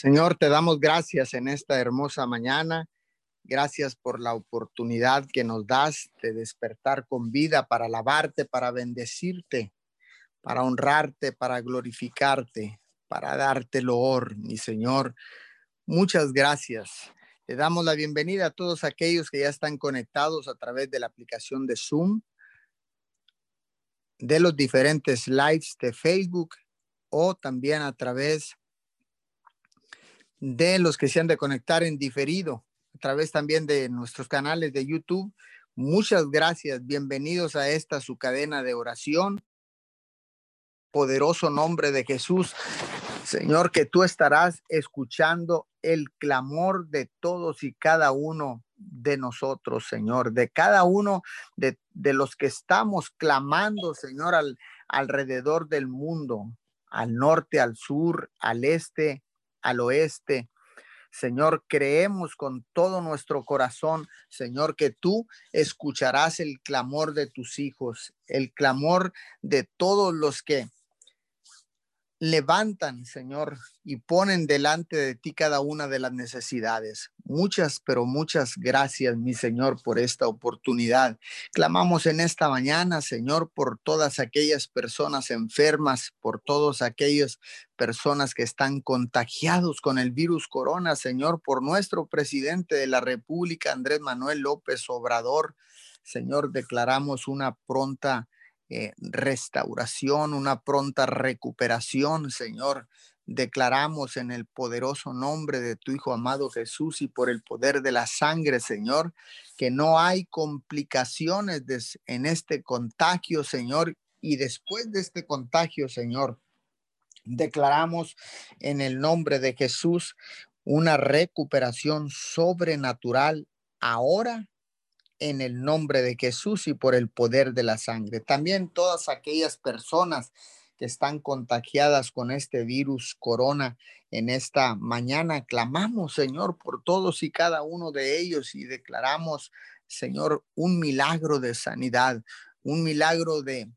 Señor, te damos gracias en esta hermosa mañana. Gracias por la oportunidad que nos das de despertar con vida para alabarte, para bendecirte, para honrarte, para glorificarte, para darte loor, mi Señor. Muchas gracias. Le damos la bienvenida a todos aquellos que ya están conectados a través de la aplicación de Zoom, de los diferentes lives de Facebook o también a través de los que se han de conectar en diferido, a través también de nuestros canales de YouTube. Muchas gracias. Bienvenidos a esta su cadena de oración. Poderoso nombre de Jesús. Señor, que tú estarás escuchando el clamor de todos y cada uno de nosotros, Señor, de cada uno de, de los que estamos clamando, Señor, al, alrededor del mundo, al norte, al sur, al este, al oeste. Señor, creemos con todo nuestro corazón, Señor, que tú escucharás el clamor de tus hijos, el clamor de todos los que levantan, Señor, y ponen delante de ti cada una de las necesidades. Muchas, pero muchas gracias, mi Señor, por esta oportunidad. Clamamos en esta mañana, Señor, por todas aquellas personas enfermas, por todas aquellas personas que están contagiados con el virus corona, Señor, por nuestro presidente de la República, Andrés Manuel López Obrador. Señor, declaramos una pronta eh, restauración, una pronta recuperación, Señor. Declaramos en el poderoso nombre de tu Hijo amado Jesús y por el poder de la sangre, Señor, que no hay complicaciones en este contagio, Señor. Y después de este contagio, Señor, declaramos en el nombre de Jesús una recuperación sobrenatural ahora en el nombre de Jesús y por el poder de la sangre. También todas aquellas personas que están contagiadas con este virus corona en esta mañana, clamamos, Señor, por todos y cada uno de ellos y declaramos, Señor, un milagro de sanidad, un milagro de,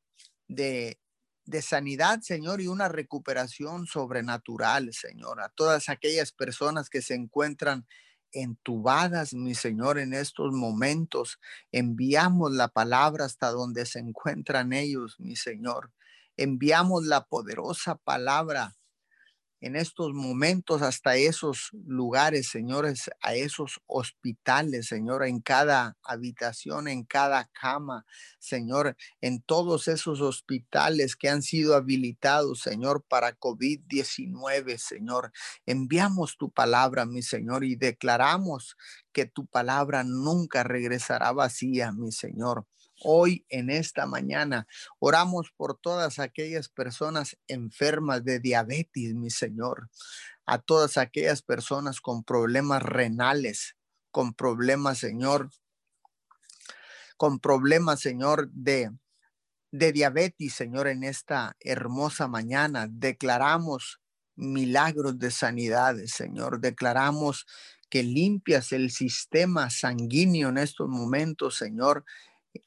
de, de sanidad, Señor, y una recuperación sobrenatural, Señor, a todas aquellas personas que se encuentran entubadas, mi Señor, en estos momentos. Enviamos la palabra hasta donde se encuentran ellos, mi Señor. Enviamos la poderosa palabra en estos momentos hasta esos lugares, señores, a esos hospitales, Señor, en cada habitación, en cada cama, Señor, en todos esos hospitales que han sido habilitados, Señor, para COVID-19, Señor. Enviamos tu palabra, mi Señor, y declaramos que tu palabra nunca regresará vacía, mi Señor hoy en esta mañana. Oramos por todas aquellas personas enfermas de diabetes, mi Señor, a todas aquellas personas con problemas renales, con problemas, Señor, con problemas, Señor, de de diabetes, Señor, en esta hermosa mañana. Declaramos milagros de sanidad, Señor. Declaramos que limpias el sistema sanguíneo en estos momentos, Señor,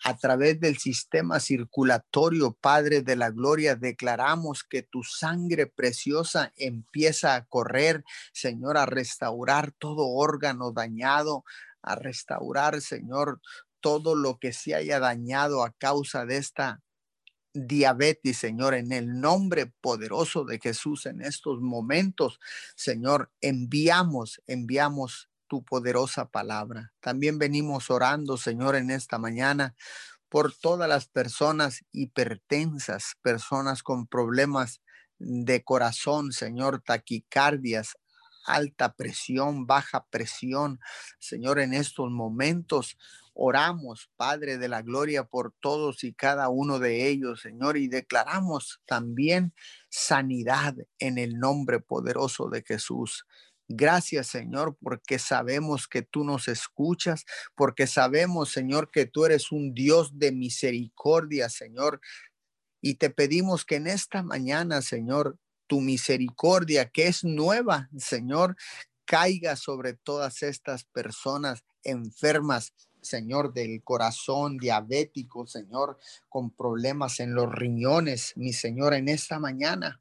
a través del sistema circulatorio, Padre de la Gloria, declaramos que tu sangre preciosa empieza a correr, Señor, a restaurar todo órgano dañado, a restaurar, Señor, todo lo que se haya dañado a causa de esta diabetes, Señor, en el nombre poderoso de Jesús en estos momentos, Señor, enviamos, enviamos tu poderosa palabra. También venimos orando, Señor, en esta mañana por todas las personas hipertensas, personas con problemas de corazón, Señor, taquicardias, alta presión, baja presión. Señor, en estos momentos oramos, Padre de la Gloria, por todos y cada uno de ellos, Señor, y declaramos también sanidad en el nombre poderoso de Jesús. Gracias, Señor, porque sabemos que tú nos escuchas, porque sabemos, Señor, que tú eres un Dios de misericordia, Señor. Y te pedimos que en esta mañana, Señor, tu misericordia, que es nueva, Señor, caiga sobre todas estas personas enfermas, Señor, del corazón diabético, Señor, con problemas en los riñones, mi Señor, en esta mañana.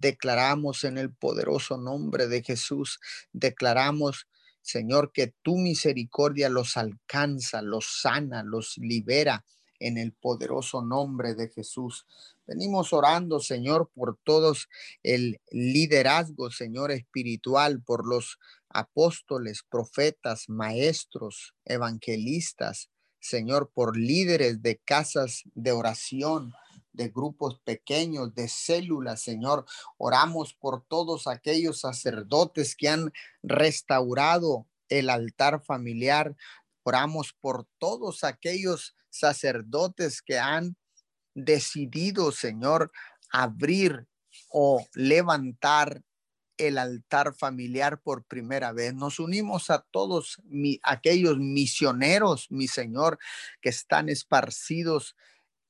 Declaramos en el poderoso nombre de Jesús, declaramos, Señor, que tu misericordia los alcanza, los sana, los libera en el poderoso nombre de Jesús. Venimos orando, Señor, por todos el liderazgo, Señor, espiritual, por los apóstoles, profetas, maestros, evangelistas, Señor, por líderes de casas de oración, de grupos pequeños, de células, Señor. Oramos por todos aquellos sacerdotes que han restaurado el altar familiar. Oramos por todos aquellos sacerdotes que han decidido, Señor, abrir o levantar el altar familiar por primera vez. Nos unimos a todos aquellos misioneros, mi Señor, que están esparcidos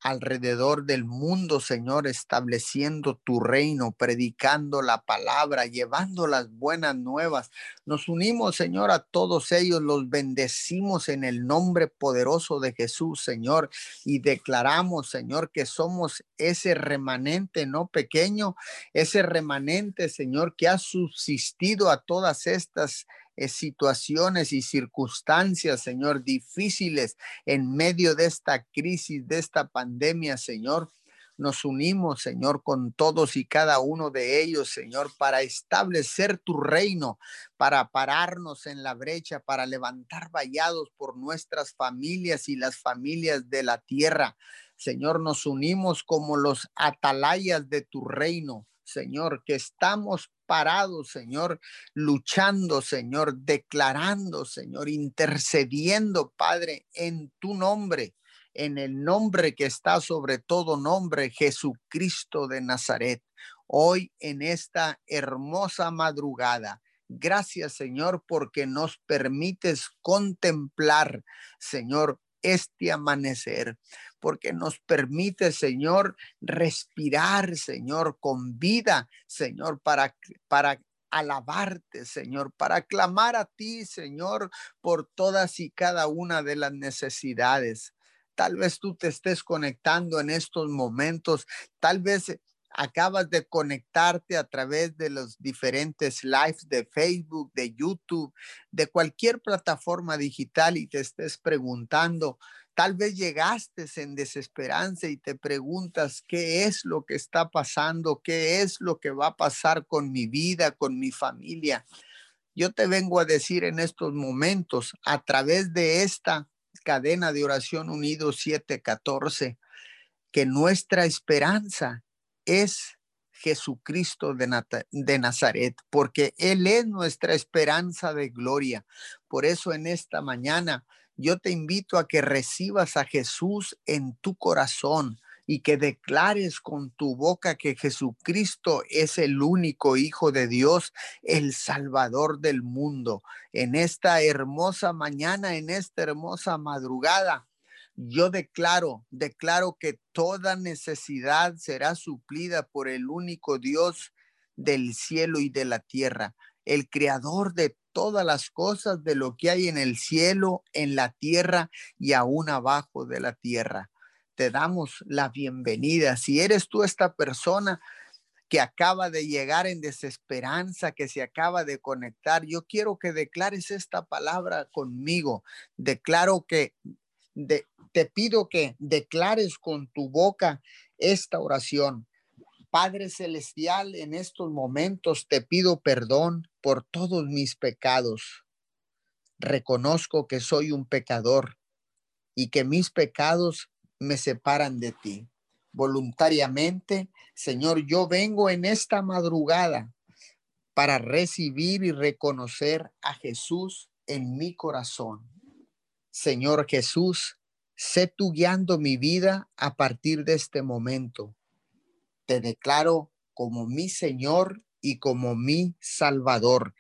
alrededor del mundo, Señor, estableciendo tu reino, predicando la palabra, llevando las buenas nuevas. Nos unimos, Señor, a todos ellos, los bendecimos en el nombre poderoso de Jesús, Señor, y declaramos, Señor, que somos ese remanente no pequeño, ese remanente, Señor, que ha subsistido a todas estas situaciones y circunstancias, Señor, difíciles en medio de esta crisis, de esta pandemia, Señor. Nos unimos, Señor, con todos y cada uno de ellos, Señor, para establecer tu reino, para pararnos en la brecha, para levantar vallados por nuestras familias y las familias de la tierra. Señor, nos unimos como los atalayas de tu reino, Señor, que estamos parados, Señor, luchando, Señor, declarando, Señor, intercediendo, Padre, en tu nombre, en el nombre que está sobre todo nombre, Jesucristo de Nazaret. Hoy en esta hermosa madrugada, Gracias, Señor, porque nos permites contemplar, Señor, este amanecer porque nos permite, Señor, respirar, Señor, con vida, Señor, para, para alabarte, Señor, para clamar a ti, Señor, por todas y cada una de las necesidades. Tal vez tú te estés conectando en estos momentos, tal vez acabas de conectarte a través de los diferentes lives de Facebook, de YouTube, de cualquier plataforma digital y te estés preguntando, Tal vez llegaste en desesperanza y te preguntas qué es lo que está pasando, qué es lo que va a pasar con mi vida, con mi familia. Yo te vengo a decir en estos momentos, a través de esta cadena de oración unido 714, que nuestra esperanza es Jesucristo de, Nazaret, porque Él es nuestra esperanza de gloria. Por eso en esta mañana yo te invito a que recibas a Jesús en tu corazón y que declares con tu boca que Jesucristo es el único Hijo de Dios, el Salvador del mundo. En esta hermosa mañana, en esta hermosa madrugada, yo declaro, declaro que toda necesidad será suplida por el único Dios del cielo y de la tierra, el creador de todas las cosas de lo que hay en el cielo, en la tierra y aún abajo de la tierra. Te damos la bienvenida. Si eres tú esta persona que acaba de llegar en desesperanza, que se acaba de conectar, yo quiero que declares esta palabra conmigo. Declaro que te pido que declares con tu boca esta oración. Padre Celestial, en estos momentos te pido perdón por todos mis pecados. Reconozco que soy un pecador y que mis pecados me separan de ti. Voluntariamente, Señor, yo vengo en esta madrugada para recibir y reconocer a Jesús en mi corazón. Señor Jesús, sé tú guiando mi vida a partir de este momento te declaro como mi Señor y como mi Salvador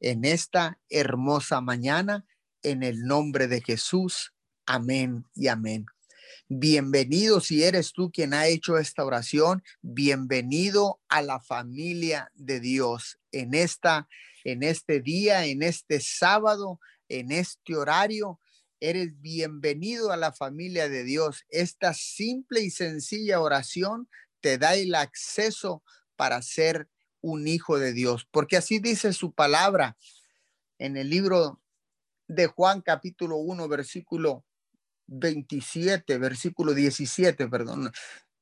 en esta hermosa mañana, en el nombre de Jesús. Amén y amén. Bienvenido si eres tú quien ha hecho esta oración, bienvenido a la familia de Dios en esta en este día, en este sábado, en este horario. Eres bienvenido a la familia de Dios. Esta simple y sencilla oración te da el acceso para ser un hijo de Dios, porque así dice su palabra en el libro de Juan capítulo 1, versículo 27, versículo 17, perdón.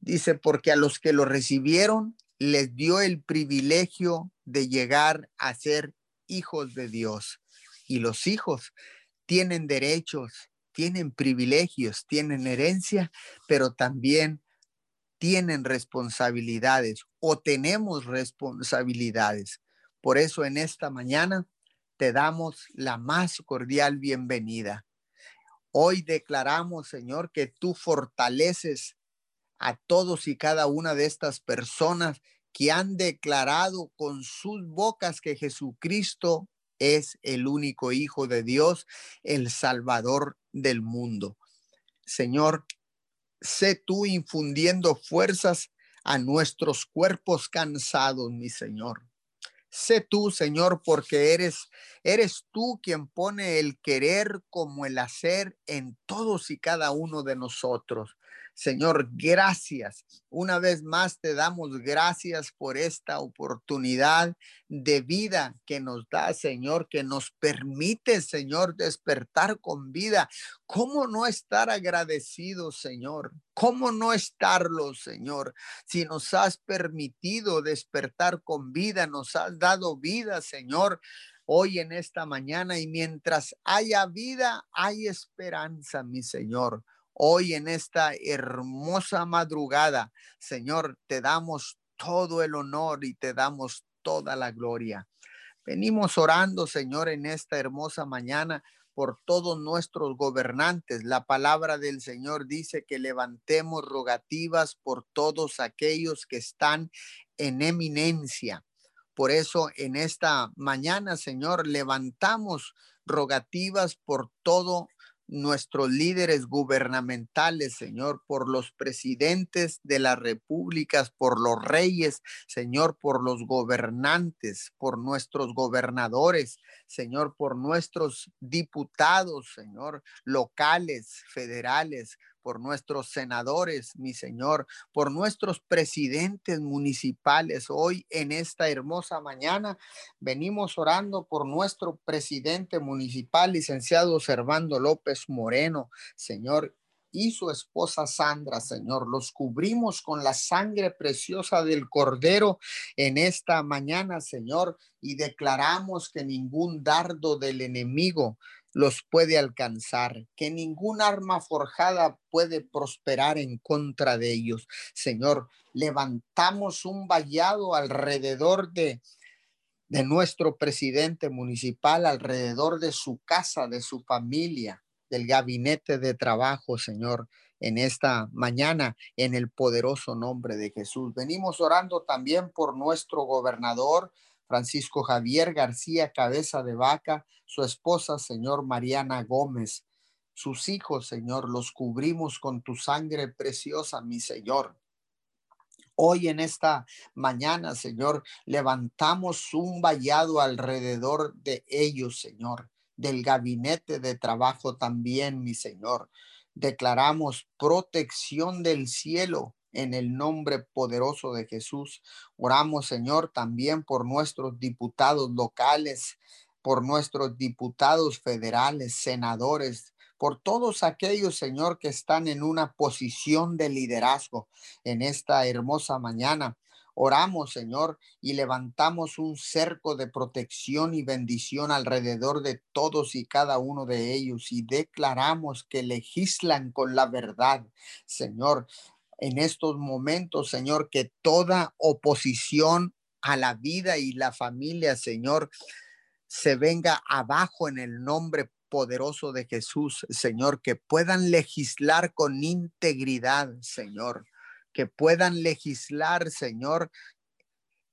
Dice, porque a los que lo recibieron les dio el privilegio de llegar a ser hijos de Dios. Y los hijos tienen derechos, tienen privilegios, tienen herencia, pero también tienen responsabilidades o tenemos responsabilidades. Por eso en esta mañana te damos la más cordial bienvenida. Hoy declaramos, Señor, que tú fortaleces a todos y cada una de estas personas que han declarado con sus bocas que Jesucristo es el único Hijo de Dios, el Salvador del mundo. Señor, sé tú infundiendo fuerzas a nuestros cuerpos cansados, mi Señor. Sé tú, Señor, porque eres eres tú quien pone el querer como el hacer en todos y cada uno de nosotros. Señor, gracias. Una vez más te damos gracias por esta oportunidad de vida que nos da, Señor, que nos permite, Señor, despertar con vida. ¿Cómo no estar agradecidos, Señor? ¿Cómo no estarlo, Señor? Si nos has permitido despertar con vida, nos has dado vida, Señor hoy en esta mañana y mientras haya vida, hay esperanza, mi Señor. Hoy en esta hermosa madrugada, Señor, te damos todo el honor y te damos toda la gloria. Venimos orando, Señor, en esta hermosa mañana por todos nuestros gobernantes. La palabra del Señor dice que levantemos rogativas por todos aquellos que están en eminencia. Por eso en esta mañana, Señor, levantamos rogativas por todo nuestros líderes gubernamentales, Señor, por los presidentes de las repúblicas, por los reyes, Señor, por los gobernantes, por nuestros gobernadores, Señor, por nuestros diputados, Señor, locales, federales, por nuestros senadores, mi Señor, por nuestros presidentes municipales. Hoy en esta hermosa mañana venimos orando por nuestro presidente municipal, licenciado Servando López Moreno, Señor, y su esposa Sandra, Señor. Los cubrimos con la sangre preciosa del Cordero en esta mañana, Señor, y declaramos que ningún dardo del enemigo los puede alcanzar, que ningún arma forjada puede prosperar en contra de ellos. Señor, levantamos un vallado alrededor de, de nuestro presidente municipal, alrededor de su casa, de su familia, del gabinete de trabajo, Señor, en esta mañana, en el poderoso nombre de Jesús. Venimos orando también por nuestro gobernador, Francisco Javier García Cabeza de Vaca, su esposa, Señor Mariana Gómez, sus hijos, Señor, los cubrimos con tu sangre preciosa, mi Señor. Hoy en esta mañana, Señor, levantamos un vallado alrededor de ellos, Señor, del gabinete de trabajo también, mi Señor. Declaramos protección del cielo en el nombre poderoso de Jesús. Oramos, Señor, también por nuestros diputados locales, por nuestros diputados federales, senadores, por todos aquellos, Señor, que están en una posición de liderazgo en esta hermosa mañana. Oramos, Señor, y levantamos un cerco de protección y bendición alrededor de todos y cada uno de ellos y declaramos que legislan con la verdad, Señor en estos momentos, Señor, que toda oposición a la vida y la familia, Señor, se venga abajo en el nombre poderoso de Jesús, Señor, que puedan legislar con integridad, Señor, que puedan legislar, Señor,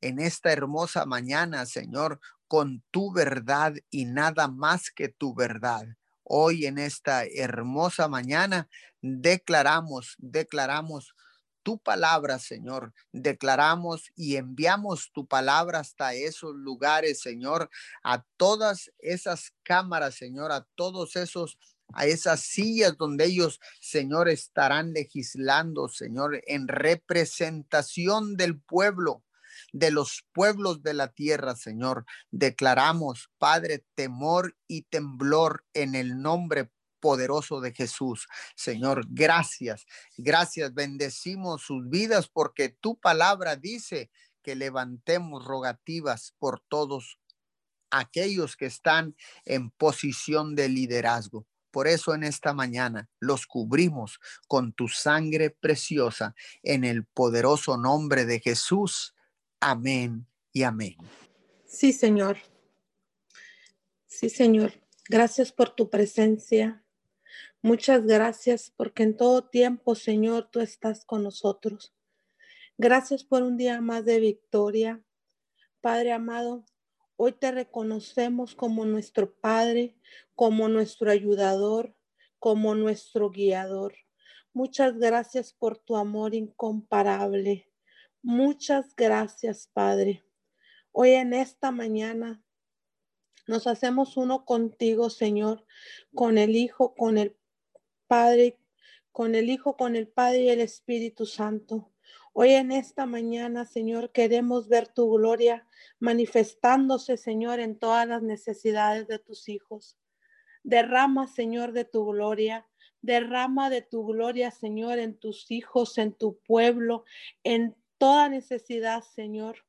en esta hermosa mañana, Señor, con tu verdad y nada más que tu verdad. Hoy en esta hermosa mañana declaramos, declaramos tu palabra, Señor. Declaramos y enviamos tu palabra hasta esos lugares, Señor, a todas esas cámaras, Señor, a todos esos a esas sillas donde ellos, Señor, estarán legislando, Señor, en representación del pueblo. De los pueblos de la tierra, Señor. Declaramos, Padre, temor y temblor en el nombre poderoso de Jesús. Señor, gracias, gracias. Bendecimos sus vidas porque tu palabra dice que levantemos rogativas por todos aquellos que están en posición de liderazgo. Por eso en esta mañana los cubrimos con tu sangre preciosa en el poderoso nombre de Jesús. Amén y amén. Sí, Señor. Sí, Señor. Gracias por tu presencia. Muchas gracias porque en todo tiempo, Señor, tú estás con nosotros. Gracias por un día más de victoria. Padre amado, hoy te reconocemos como nuestro Padre, como nuestro ayudador, como nuestro guiador. Muchas gracias por tu amor incomparable. Muchas gracias, Padre. Hoy en esta mañana nos hacemos uno contigo, Señor, con el Hijo, con el Padre, con el Hijo, con el Padre y el Espíritu Santo. Hoy en esta mañana, Señor, queremos ver tu gloria manifestándose, Señor, en todas las necesidades de tus hijos. Derrama, Señor, de tu gloria. Derrama de tu gloria, Señor, en tus hijos, en tu pueblo, en toda necesidad, Señor.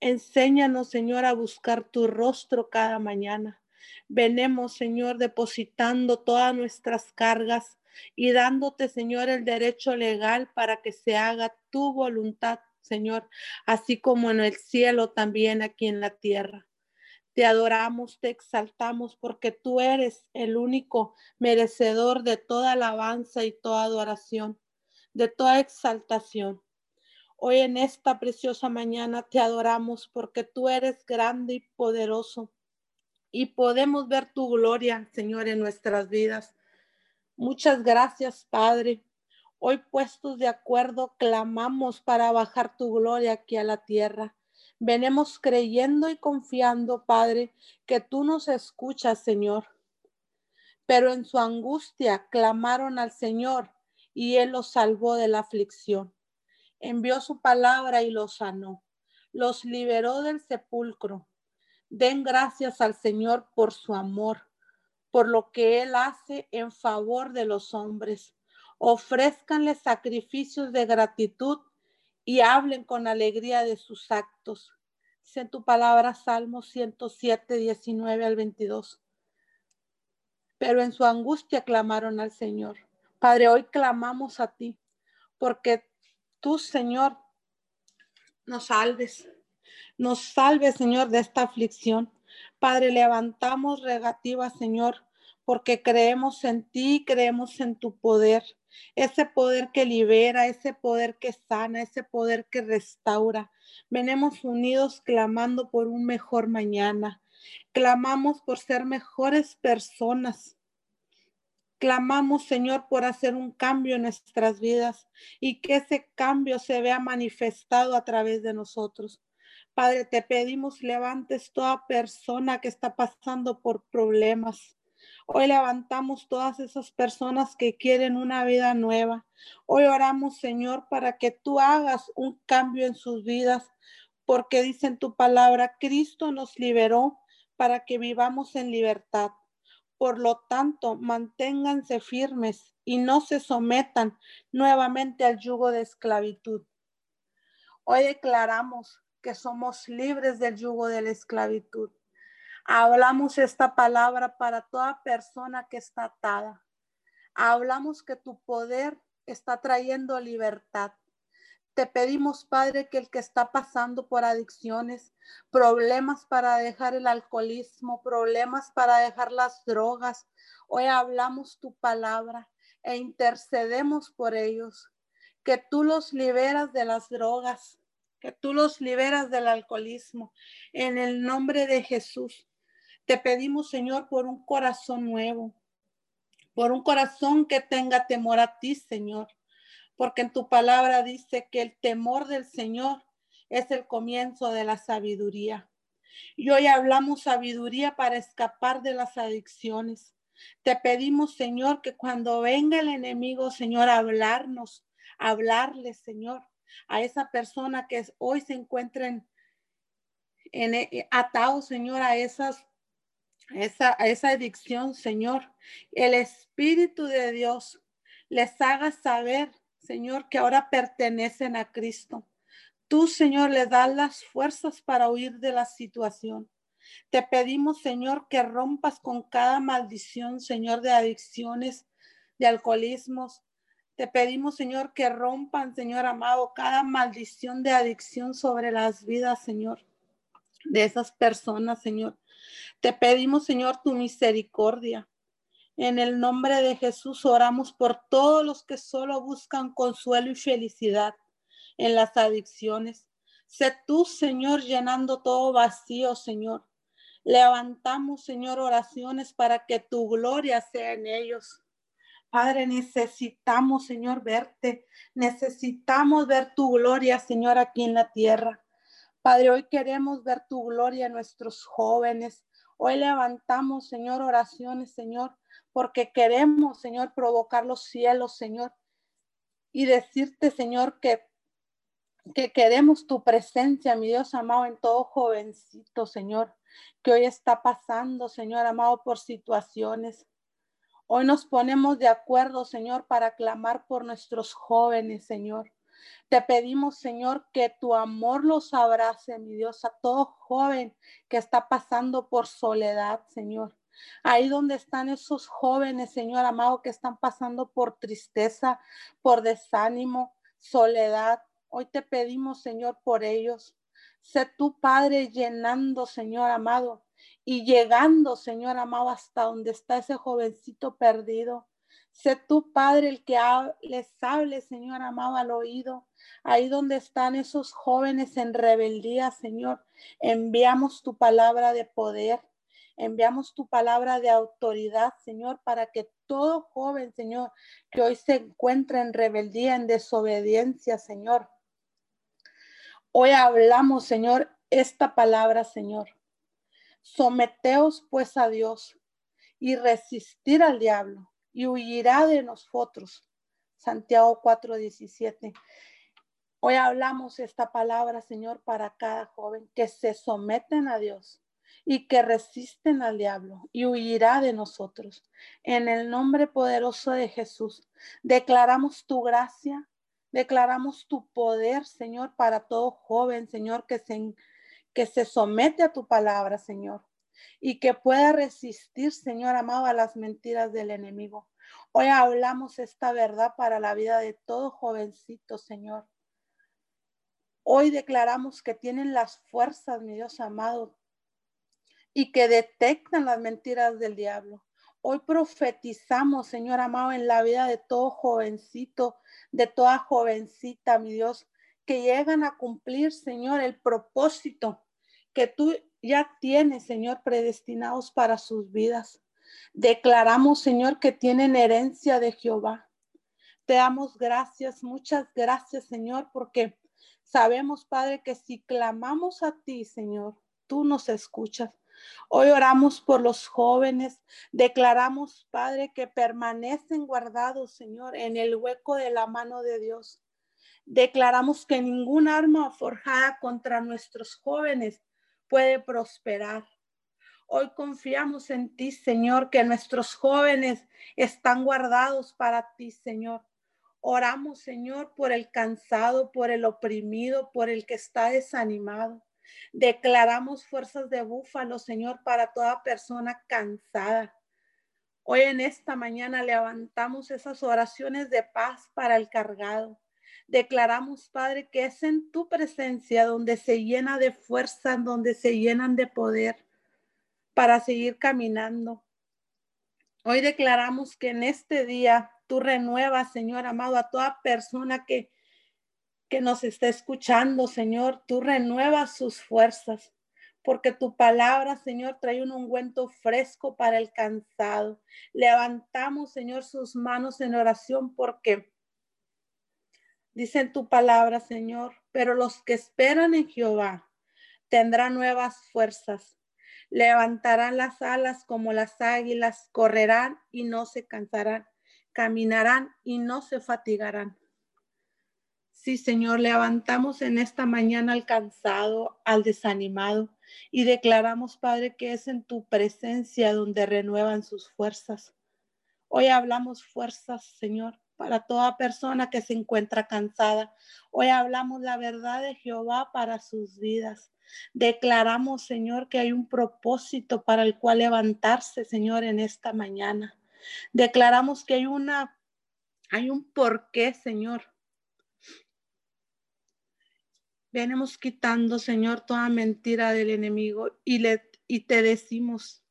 Enséñanos, Señor, a buscar tu rostro cada mañana. Venemos, Señor, depositando todas nuestras cargas y dándote, Señor, el derecho legal para que se haga tu voluntad, Señor, así como en el cielo, también aquí en la tierra. Te adoramos, te exaltamos porque tú eres el único merecedor de toda alabanza y toda adoración, de toda exaltación. Hoy en esta preciosa mañana te adoramos porque tú eres grande y poderoso y podemos ver tu gloria, Señor, en nuestras vidas. Muchas gracias, Padre. Hoy puestos de acuerdo, clamamos para bajar tu gloria aquí a la tierra. Venemos creyendo y confiando, Padre, que tú nos escuchas, Señor. Pero en su angustia clamaron al Señor y Él los salvó de la aflicción. Envió su palabra y los sanó. Los liberó del sepulcro Den gracias al Señor por su amor, por lo que Él hace en favor de los hombres. Ofrézcanle sacrificios de gratitud y hablen con alegría de sus actos. Dice en tu palabra Salmo 107, 19 al 22. Pero en su angustia clamaron al Señor. Padre, hoy clamamos a ti, porque tú, Señor, nos salves nos salve, Señor, de esta aflicción. Padre, levantamos regativa, Señor, porque creemos en ti, creemos en tu poder, ese poder que libera, ese poder que sana, ese poder que restaura. Venemos unidos clamando por un mejor mañana. Clamamos por ser mejores personas. Clamamos, Señor, por hacer un cambio en nuestras vidas y que ese cambio se vea manifestado a través de nosotros. Padre, te pedimos levantes toda persona que está pasando por problemas. Hoy levantamos todas esas personas que quieren una vida nueva. Hoy oramos, Señor, para que tú hagas un cambio en sus vidas, porque dice en tu palabra, Cristo nos liberó para que vivamos en libertad. Por lo tanto, manténganse firmes y no se sometan nuevamente al yugo de esclavitud. Hoy declaramos que somos libres del yugo de la esclavitud. Hablamos esta palabra para toda persona que está atada. Hablamos que tu poder está trayendo libertad. Te pedimos, Padre, que el que está pasando por adicciones, problemas para dejar el alcoholismo, problemas para dejar las drogas, hoy hablamos tu palabra e intercedemos por ellos, que tú los liberas de las drogas, que tú los liberas del alcoholismo. En el nombre de Jesús, te pedimos, Señor, por un corazón nuevo, por un corazón que tenga temor a ti, Señor, porque en tu palabra dice que el temor del Señor es el comienzo de la sabiduría. Y hoy hablamos sabiduría para escapar de las adicciones. Te pedimos, Señor, que cuando venga el enemigo, Señor, a hablarnos, hablarle, Señor, a esa persona que hoy se encuentren en, eh, atados, Señor, a esa adicción, Señor. El Espíritu de Dios les haga saber, Señor, que ahora pertenecen a Cristo. Tú, Señor, le das las fuerzas para huir de la situación. Te pedimos, Señor, que rompas con cada maldición, Señor, de adicciones, de alcoholismos. Te pedimos, Señor, que rompan, Señor amado, cada maldición de adicción sobre las vidas, Señor, de esas personas, Señor. Te pedimos, Señor, tu misericordia. En el nombre de Jesús oramos por todos los que solo buscan consuelo y felicidad en las adicciones. Sé tú, Señor, llenando todo vacío, Señor. Levantamos, Señor, oraciones para que tu gloria sea en ellos. Padre, necesitamos, Señor, verte. Necesitamos ver tu gloria, Señor, aquí en la tierra. Padre, hoy queremos ver tu gloria en nuestros jóvenes. Hoy levantamos, Señor, oraciones, Señor, porque queremos, Señor, provocar los cielos, Señor, y decirte, Señor, que, que queremos tu presencia, mi Dios amado, en todo jovencito, Señor, que hoy está pasando, Señor amado, por situaciones. Hoy nos ponemos de acuerdo, Señor, para clamar por nuestros jóvenes, Señor. Te pedimos, Señor, que tu amor los abrace, mi Dios, a todo joven que está pasando por soledad, Señor. Ahí donde están esos jóvenes, Señor amado, que están pasando por tristeza, por desánimo, soledad. Hoy te pedimos, Señor, por ellos. Sé tu Padre llenando, Señor amado, y llegando, Señor amado, hasta donde está ese jovencito perdido. Sé tu Padre el que les hable, Señor amado, al oído. Ahí donde están esos jóvenes en rebeldía, Señor, enviamos tu palabra de poder. Enviamos tu palabra de autoridad, Señor, para que todo joven, Señor, que hoy se encuentra en rebeldía, en desobediencia, Señor. Hoy hablamos, Señor, esta palabra, Señor. Someteos pues a Dios y resistir al diablo y huirá de nosotros. Santiago 4:17. Hoy hablamos esta palabra, Señor, para cada joven que se someten a Dios y que resisten al diablo y huirá de nosotros. En el nombre poderoso de Jesús, declaramos tu gracia, declaramos tu poder, Señor, para todo joven, Señor, que se, que se somete a tu palabra, Señor y que pueda resistir, Señor amado, a las mentiras del enemigo. Hoy hablamos esta verdad para la vida de todo jovencito, Señor. Hoy declaramos que tienen las fuerzas, mi Dios amado, y que detectan las mentiras del diablo. Hoy profetizamos, Señor amado, en la vida de todo jovencito, de toda jovencita, mi Dios, que llegan a cumplir, Señor, el propósito que tú ya tiene, Señor, predestinados para sus vidas. Declaramos, Señor, que tienen herencia de Jehová. Te damos gracias, muchas gracias, Señor, porque sabemos, Padre, que si clamamos a ti, Señor, tú nos escuchas. Hoy oramos por los jóvenes. Declaramos, Padre, que permanecen guardados, Señor, en el hueco de la mano de Dios. Declaramos que ningún arma forjada contra nuestros jóvenes puede prosperar. Hoy confiamos en ti, Señor, que nuestros jóvenes están guardados para ti, Señor. Oramos, Señor, por el cansado, por el oprimido, por el que está desanimado. Declaramos fuerzas de búfalo, Señor, para toda persona cansada. Hoy en esta mañana levantamos esas oraciones de paz para el cargado. Declaramos, Padre, que es en tu presencia donde se llena de fuerza, donde se llenan de poder para seguir caminando. Hoy declaramos que en este día tú renuevas, Señor amado, a toda persona que, que nos está escuchando, Señor. Tú renuevas sus fuerzas, porque tu palabra, Señor, trae un ungüento fresco para el cansado. Levantamos, Señor, sus manos en oración porque Dice tu palabra, Señor, pero los que esperan en Jehová tendrán nuevas fuerzas. Levantarán las alas como las águilas, correrán y no se cansarán, caminarán y no se fatigarán. Sí, Señor, levantamos en esta mañana al cansado, al desanimado y declaramos, Padre, que es en tu presencia donde renuevan sus fuerzas. Hoy hablamos fuerzas, Señor, para toda persona que se encuentra cansada. Hoy hablamos la verdad de Jehová para sus vidas. Declaramos, Señor, que hay un propósito para el cual levantarse, Señor, en esta mañana. Declaramos que hay una hay un porqué, Señor. Venimos quitando, Señor, toda mentira del enemigo y, le, y te decimos,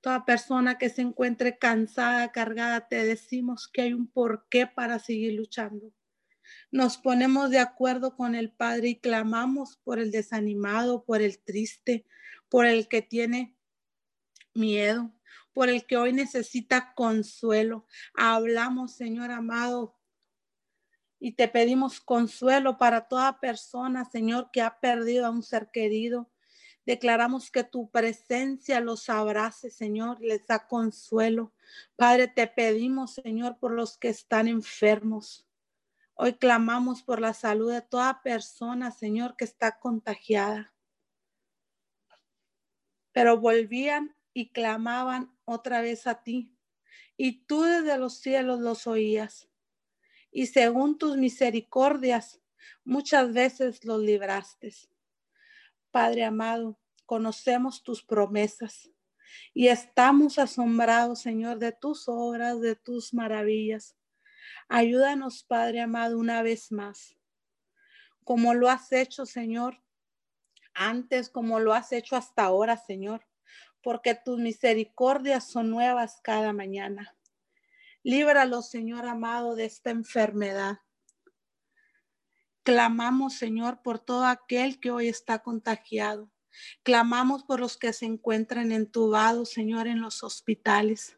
toda persona que se encuentre cansada, cargada, te decimos que hay un porqué para seguir luchando. Nos ponemos de acuerdo con el Padre y clamamos por el desanimado, por el triste, por el que tiene miedo, por el que hoy necesita consuelo. Hablamos, Señor amado, y te pedimos consuelo para toda persona, Señor, que ha perdido a un ser querido. Declaramos que tu presencia los abrace, Señor, les da consuelo. Padre, te pedimos, Señor, por los que están enfermos. Hoy clamamos por la salud de toda persona, Señor, que está contagiada. Pero volvían y clamaban otra vez a ti, y tú desde los cielos los oías, y según tus misericordias muchas veces los libraste. Padre amado, conocemos tus promesas y estamos asombrados, Señor, de tus obras, de tus maravillas. Ayúdanos, Padre amado, una vez más, como lo has hecho, Señor, antes, como lo has hecho hasta ahora, Señor porque tus misericordias son nuevas cada mañana. Líbralo, Señor amado, de esta enfermedad. Clamamos, Señor, por todo aquel que hoy está contagiado. Clamamos por los que se encuentran entubados, Señor, en los hospitales.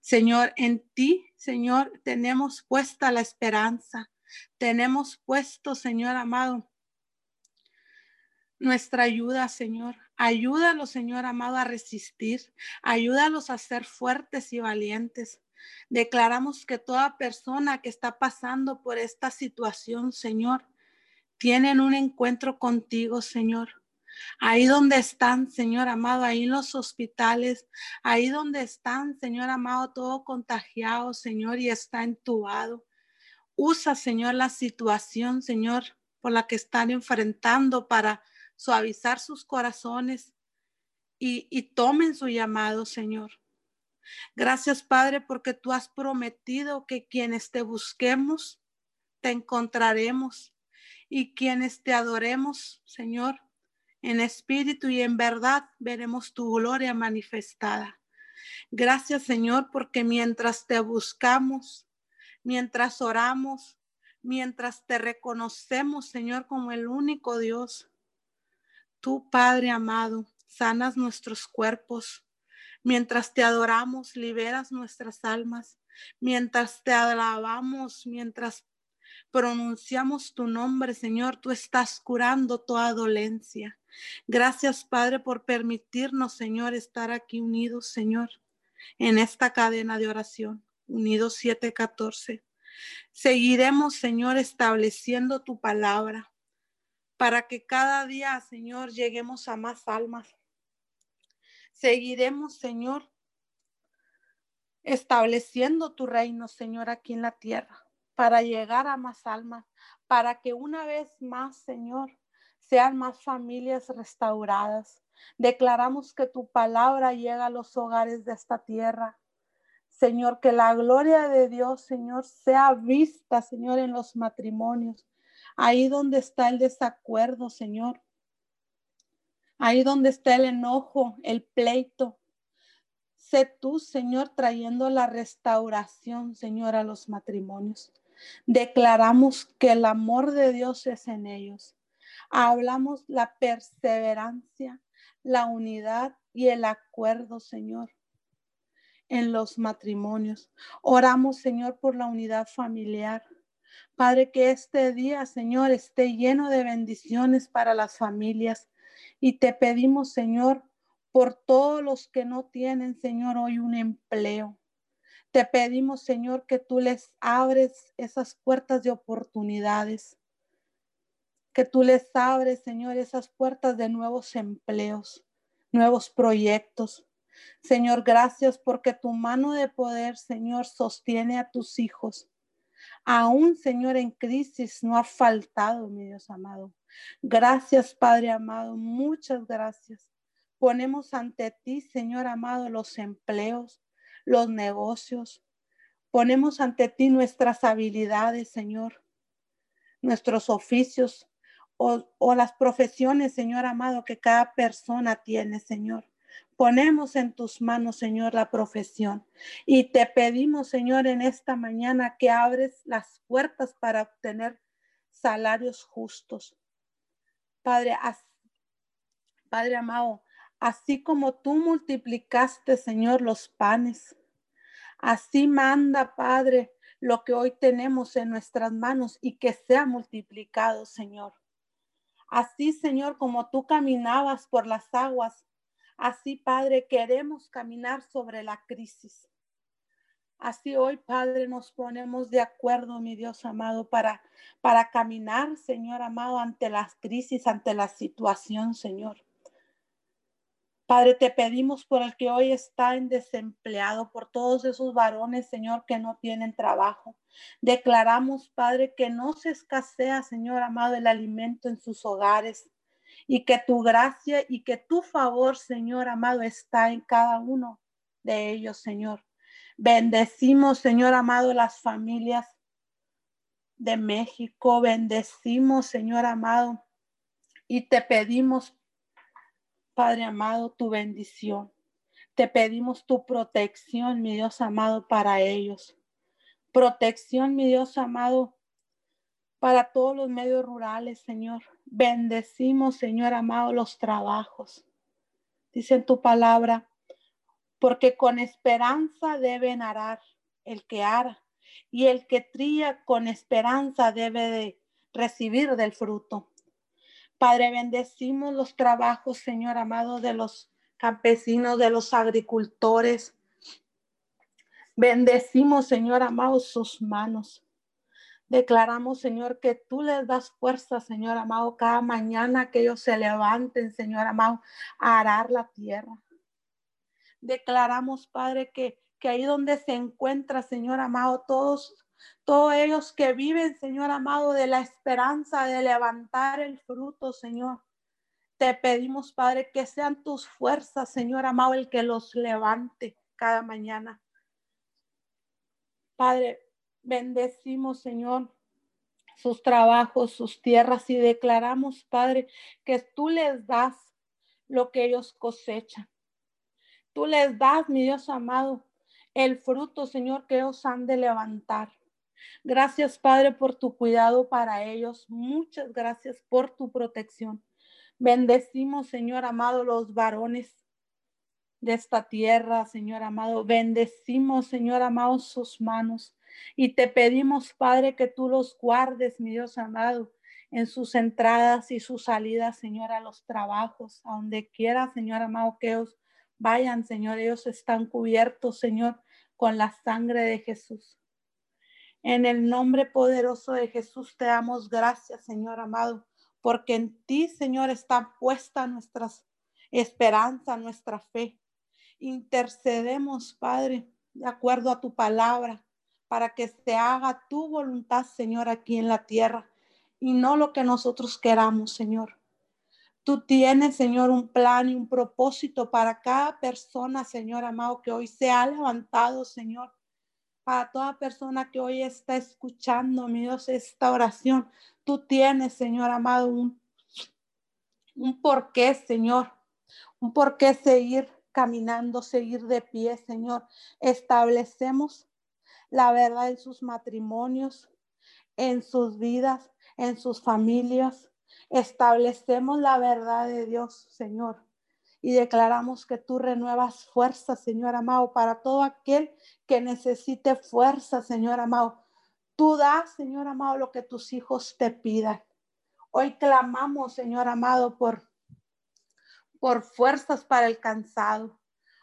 Señor, en ti, Señor, tenemos puesta la esperanza. Tenemos puesto, Señor amado, nuestra ayuda, Señor. Ayúdalos, Señor amado, a resistir. Ayúdalos a ser fuertes y valientes. Declaramos que toda persona que está pasando por esta situación, Señor, tienen un encuentro contigo, Señor. Ahí donde están, Señor amado, ahí en los hospitales, ahí donde están, Señor amado, todo contagiado, Señor, y está entubado. Usa, Señor, la situación, Señor, por la que están enfrentando para suavizar sus corazones y, tomen su llamado, Señor. Gracias, Padre, porque tú has prometido que quienes te busquemos, te encontraremos y quienes te adoremos, Señor, en espíritu y en verdad, veremos tu gloria manifestada. Gracias, Señor, porque mientras te buscamos, mientras oramos, mientras te reconocemos, Señor, como el único Dios, Tú, Padre amado, sanas nuestros cuerpos. Mientras te adoramos, liberas nuestras almas. Mientras te alabamos, mientras pronunciamos tu nombre, Señor, tú estás curando toda dolencia. Gracias, Padre, por permitirnos, Señor, estar aquí unidos, Señor, en esta cadena de oración, unidos 714. Seguiremos, Señor, estableciendo tu palabra para que cada día, Señor, lleguemos a más almas. Seguiremos, Señor, estableciendo tu reino, Señor, aquí en la tierra, para llegar a más almas, para que una vez más, Señor, sean más familias restauradas. Declaramos que tu palabra llega a los hogares de esta tierra. Señor, que la gloria de Dios, Señor, sea vista, Señor, en los matrimonios, Ahí donde está el desacuerdo, Señor. Ahí donde está el enojo, el pleito. Sé tú, Señor, trayendo la restauración, Señor, a los matrimonios. Declaramos que el amor de Dios es en ellos. Hablamos la perseverancia, la unidad y el acuerdo, Señor, en los matrimonios. Oramos, Señor, por la unidad familiar. Padre, que este día, Señor, esté lleno de bendiciones para las familias. Y te pedimos, Señor, por todos los que no tienen, Señor, hoy un empleo. Te pedimos, Señor, que tú les abres esas puertas de oportunidades. que tú les abres, Señor, esas puertas de nuevos empleos, nuevos proyectos. Señor, gracias porque tu mano de poder, Señor, sostiene a tus hijos. Aún, Señor, en crisis no ha faltado, mi Dios amado. Gracias, Padre amado, muchas gracias. Ponemos ante ti, Señor amado, los empleos, los negocios. Ponemos ante ti nuestras habilidades, Señor, nuestros oficios o, las profesiones, Señor amado, que cada persona tiene, Señor. Ponemos en tus manos, Señor, la profesión y te pedimos, Señor, en esta mañana que abres las puertas para obtener salarios justos. Padre, Padre amado, así como tú multiplicaste, Señor, los panes, así manda, Padre, lo que hoy tenemos en nuestras manos y que sea multiplicado, Señor. Así, Señor, como tú caminabas por las aguas Así, Padre, queremos caminar sobre la crisis. Así hoy, Padre, nos ponemos de acuerdo, mi Dios amado, para, para caminar, Señor amado, ante las crisis, ante la situación, Señor. Padre, te pedimos por el que hoy está en desempleado, por todos esos varones, Señor, que no tienen trabajo. Declaramos, Padre, que no se escasea, Señor amado, el alimento en sus hogares y que tu gracia y que tu favor, Señor amado, está en cada uno de ellos, Señor. Bendecimos, Señor amado, las familias de México. Bendecimos, Señor amado, y te pedimos, Padre amado, tu bendición. Te pedimos tu protección, mi Dios amado, para ellos. Protección, mi Dios amado, para todos los medios rurales, Señor. Bendecimos, Señor amado, los trabajos. Dice en tu palabra, porque con esperanza deben arar el que ara, y el que tría con esperanza debe de recibir del fruto. Padre, bendecimos los trabajos, Señor amado, de los campesinos, de los agricultores. Bendecimos, Señor amado, sus manos. Declaramos, Señor, que tú les das fuerza, Señor amado, cada mañana que ellos se levanten, Señor amado, a arar la tierra. Declaramos, Padre, que, que ahí donde se encuentra, Señor amado, todos, todos ellos que viven, Señor amado, de la esperanza de levantar el fruto, Señor. Te pedimos, Padre, que sean tus fuerzas, Señor amado, el que los levante cada mañana. Padre, Bendecimos, Señor, sus trabajos, sus tierras y declaramos, Padre, que tú les das lo que ellos cosechan. Tú les das, mi Dios amado, el fruto, Señor, que ellos han de levantar. Gracias, Padre, por tu cuidado para ellos. Muchas gracias por tu protección. Bendecimos, Señor amado, los varones de esta tierra, Señor amado. Bendecimos, Señor amado, sus manos. Y te pedimos, Padre, que tú los guardes, mi Dios amado, en sus entradas y sus salidas, Señor, a los trabajos, a donde quiera, Señor amado, que ellos vayan, Señor, ellos están cubiertos, Señor, con la sangre de Jesús. En el nombre poderoso de Jesús te damos gracias, Señor amado, porque en ti, Señor, está puesta nuestra esperanza, nuestra fe. Intercedemos, Padre, de acuerdo a tu palabra, para que se haga tu voluntad, Señor, aquí en la tierra y no lo que nosotros queramos, Señor. Tú tienes, Señor, un plan y un propósito para cada persona, Señor amado, que hoy se ha levantado, Señor. Para toda persona que hoy está escuchando, mi Dios, esta oración. Tú tienes, Señor amado, un, un porqué, Señor. Un porqué seguir caminando, seguir de pie, Señor. Establecemos la verdad en sus matrimonios, en sus vidas, en sus familias. Establecemos la verdad de Dios, Señor. Y declaramos que tú renuevas fuerza, Señor amado, para todo aquel que necesite fuerza, Señor amado. Tú das, Señor amado, lo que tus hijos te pidan. Hoy clamamos, Señor amado, por, por fuerzas para el cansado.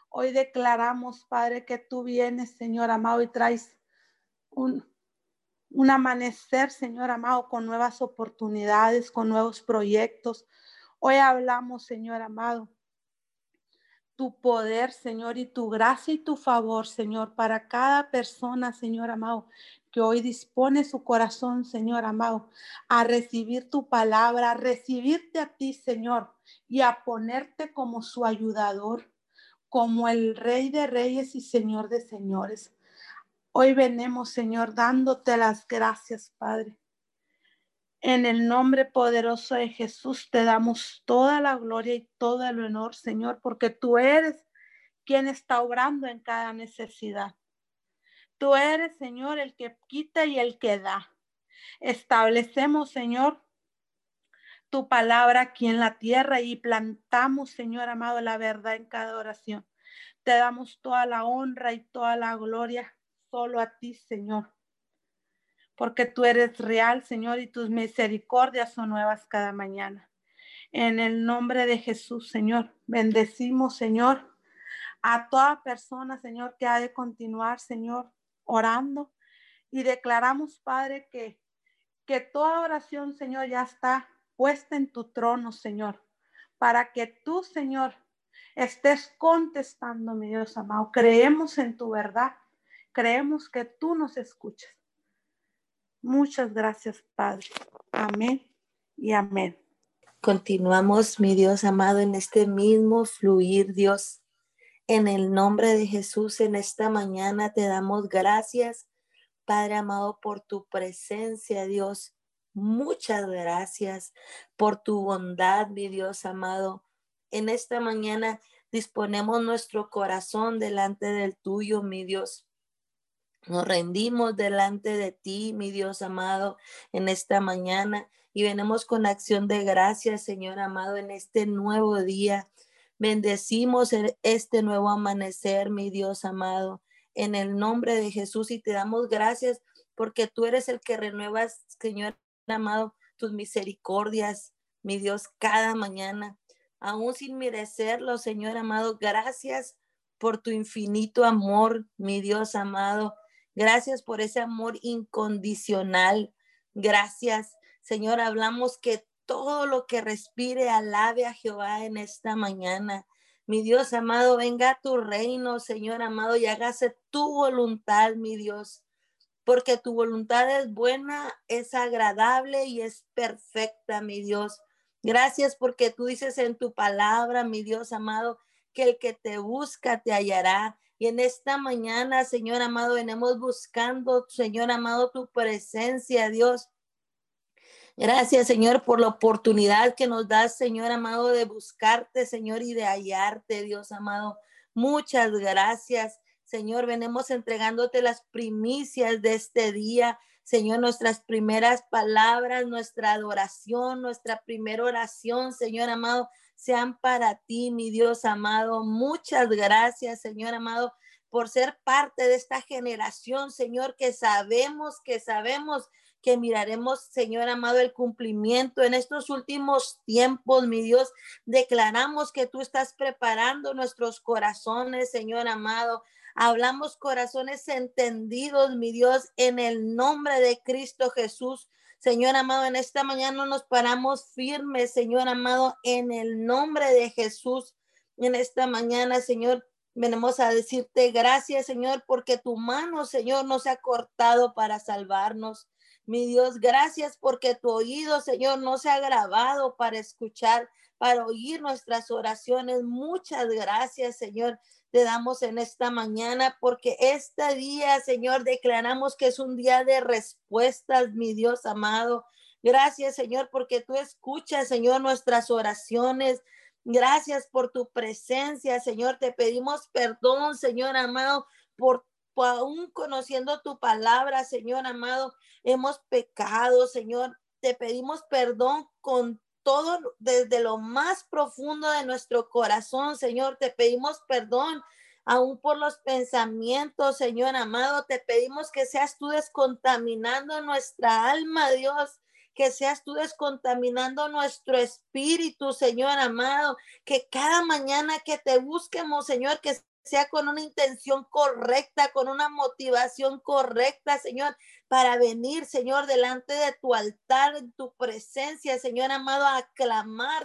Hoy declaramos, Padre, que tú vienes, Señor amado, y traes un, un amanecer, Señor amado, con nuevas oportunidades, con nuevos proyectos. Hoy hablamos, Señor amado, tu poder, Señor, y tu gracia y tu favor, Señor, para cada persona, Señor amado, que hoy dispone su corazón, Señor amado, a recibir tu palabra, a recibirte a ti, Señor, y a ponerte como su ayudador, como el Rey de Reyes y Señor de Señores. Hoy venimos, Señor, dándote las gracias, Padre. En el nombre poderoso de Jesús te damos toda la gloria y todo el honor, Señor, porque tú eres quien está obrando en cada necesidad. Tú eres, Señor, el que quita y el que da. Establecemos, Señor, tu palabra aquí en la tierra y plantamos, Señor amado, la verdad en cada oración. Te damos toda la honra y toda la gloria solo a ti, Señor. Porque tú eres real, Señor, y tus misericordias son nuevas cada mañana. En el nombre de Jesús, Señor, bendecimos, Señor, a toda persona, Señor, que ha de continuar, Señor, orando. Y declaramos, Padre, que, que toda oración, Señor, ya está puesta en tu trono, Señor, para que tú, Señor, estés contestando, mi Dios amado. Creemos en tu verdad Creemos que tú nos escuchas. Muchas gracias, Padre. Amén y amén. Continuamos, mi Dios amado, en este mismo fluir, Dios. En el nombre de Jesús, en esta mañana te damos gracias, Padre amado, por tu presencia, Dios. Muchas gracias por tu bondad, mi Dios amado. En esta mañana disponemos nuestro corazón delante del tuyo, mi Dios. Nos rendimos delante de ti, mi Dios amado, en esta mañana y venimos con acción de gracias, Señor amado, en este nuevo día. Bendecimos este nuevo amanecer, mi Dios amado, en el nombre de Jesús y te damos gracias porque tú eres el que renuevas, Señor amado, tus misericordias, mi Dios, cada mañana. Aún sin merecerlo, Señor amado, gracias por tu infinito amor, mi Dios amado. Gracias por ese amor incondicional. Gracias, Señor. Hablamos que todo lo que respire alabe a Jehová en esta mañana. Mi Dios amado, venga a tu reino, Señor amado, y hágase tu voluntad, mi Dios, porque tu voluntad es buena, es agradable y es perfecta, mi Dios. Gracias porque tú dices en tu palabra, mi Dios amado, que el que te busca te hallará y en esta mañana, Señor amado, venimos buscando, Señor amado, tu presencia, Dios. Gracias, Señor, por la oportunidad que nos das, Señor amado, de buscarte, Señor, y de hallarte, Dios amado. Muchas gracias, Señor. Venimos entregándote las primicias de este día. Señor, nuestras primeras palabras, nuestra adoración, nuestra primera oración, Señor amado, sean para ti, mi Dios amado. Muchas gracias, Señor amado, por ser parte de esta generación, Señor, que sabemos, que sabemos que miraremos, Señor amado, el cumplimiento en estos últimos tiempos, mi Dios. Declaramos que tú estás preparando nuestros corazones, Señor amado. Hablamos corazones entendidos, mi Dios, en el nombre de Cristo Jesús. Señor amado, en esta mañana nos paramos firmes, Señor amado, en el nombre de Jesús. En esta mañana, Señor, venimos a decirte gracias, Señor, porque tu mano, Señor, nos ha cortado para salvarnos. Mi Dios, gracias porque tu oído, Señor, no se ha grabado para escuchar, para oír nuestras oraciones. Muchas gracias, Señor te damos en esta mañana, porque este día, Señor, declaramos que es un día de respuestas, mi Dios amado. Gracias, Señor, porque tú escuchas, Señor, nuestras oraciones. Gracias por tu presencia, Señor. Te pedimos perdón, Señor amado, por, aún conociendo tu palabra, Señor amado. Hemos pecado, Señor. Te pedimos perdón con todo desde lo más profundo de nuestro corazón, Señor. Te pedimos perdón aún por los pensamientos, Señor amado. Te pedimos que seas tú descontaminando nuestra alma, Dios. Que seas tú descontaminando nuestro espíritu, Señor amado. Que cada mañana que te busquemos, Señor, que sea con una intención correcta, con una motivación correcta, Señor, para venir, Señor, delante de tu altar, en tu presencia, Señor amado, a